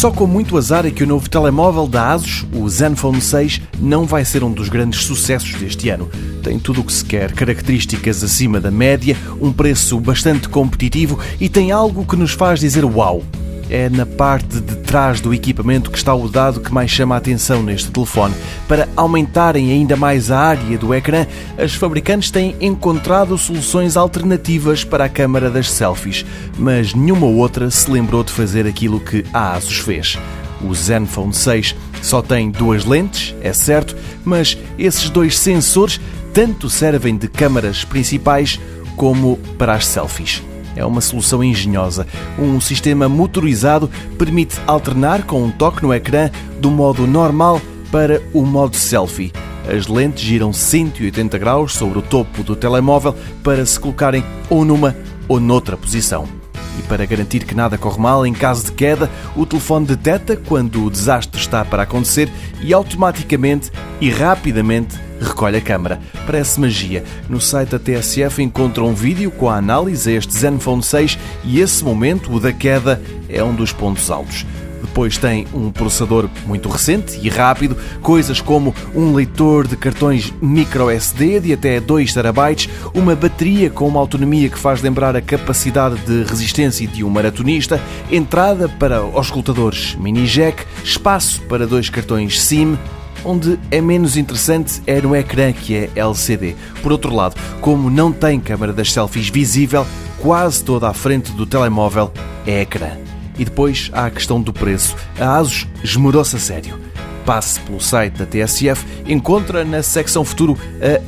Só com muito azar é que o novo telemóvel da ASUS, o Zenfone 6, não vai ser um dos grandes sucessos deste ano. Tem tudo o que se quer, características acima da média, um preço bastante competitivo e tem algo que nos faz dizer uau é na parte de trás do equipamento que está o dado que mais chama a atenção neste telefone. Para aumentarem ainda mais a área do ecrã, as fabricantes têm encontrado soluções alternativas para a câmara das selfies, mas nenhuma outra se lembrou de fazer aquilo que a Asus fez. O Zenfone 6 só tem duas lentes, é certo, mas esses dois sensores tanto servem de câmaras principais como para as selfies. É uma solução engenhosa. Um sistema motorizado permite alternar com um toque no ecrã do modo normal para o modo selfie. As lentes giram 180 graus sobre o topo do telemóvel para se colocarem ou numa ou noutra posição. E para garantir que nada corre mal em caso de queda, o telefone detecta quando o desastre está para acontecer e automaticamente e rapidamente recolhe a câmara. Parece magia. No site da TSF encontra um vídeo com a análise a este Zenfone 6 e esse momento, o da queda, é um dos pontos altos. Depois tem um processador muito recente e rápido, coisas como um leitor de cartões micro SD de até 2 TB, uma bateria com uma autonomia que faz lembrar a capacidade de resistência de um maratonista, entrada para os escutadores mini jack, espaço para dois cartões SIM, Onde é menos interessante é no ecrã que é LCD. Por outro lado, como não tem câmara das selfies visível, quase toda a frente do telemóvel é ecrã. E depois há a questão do preço. A ASUS esmerou-se a sério. Passe pelo site da TSF, encontra na secção futuro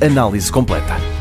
a análise completa.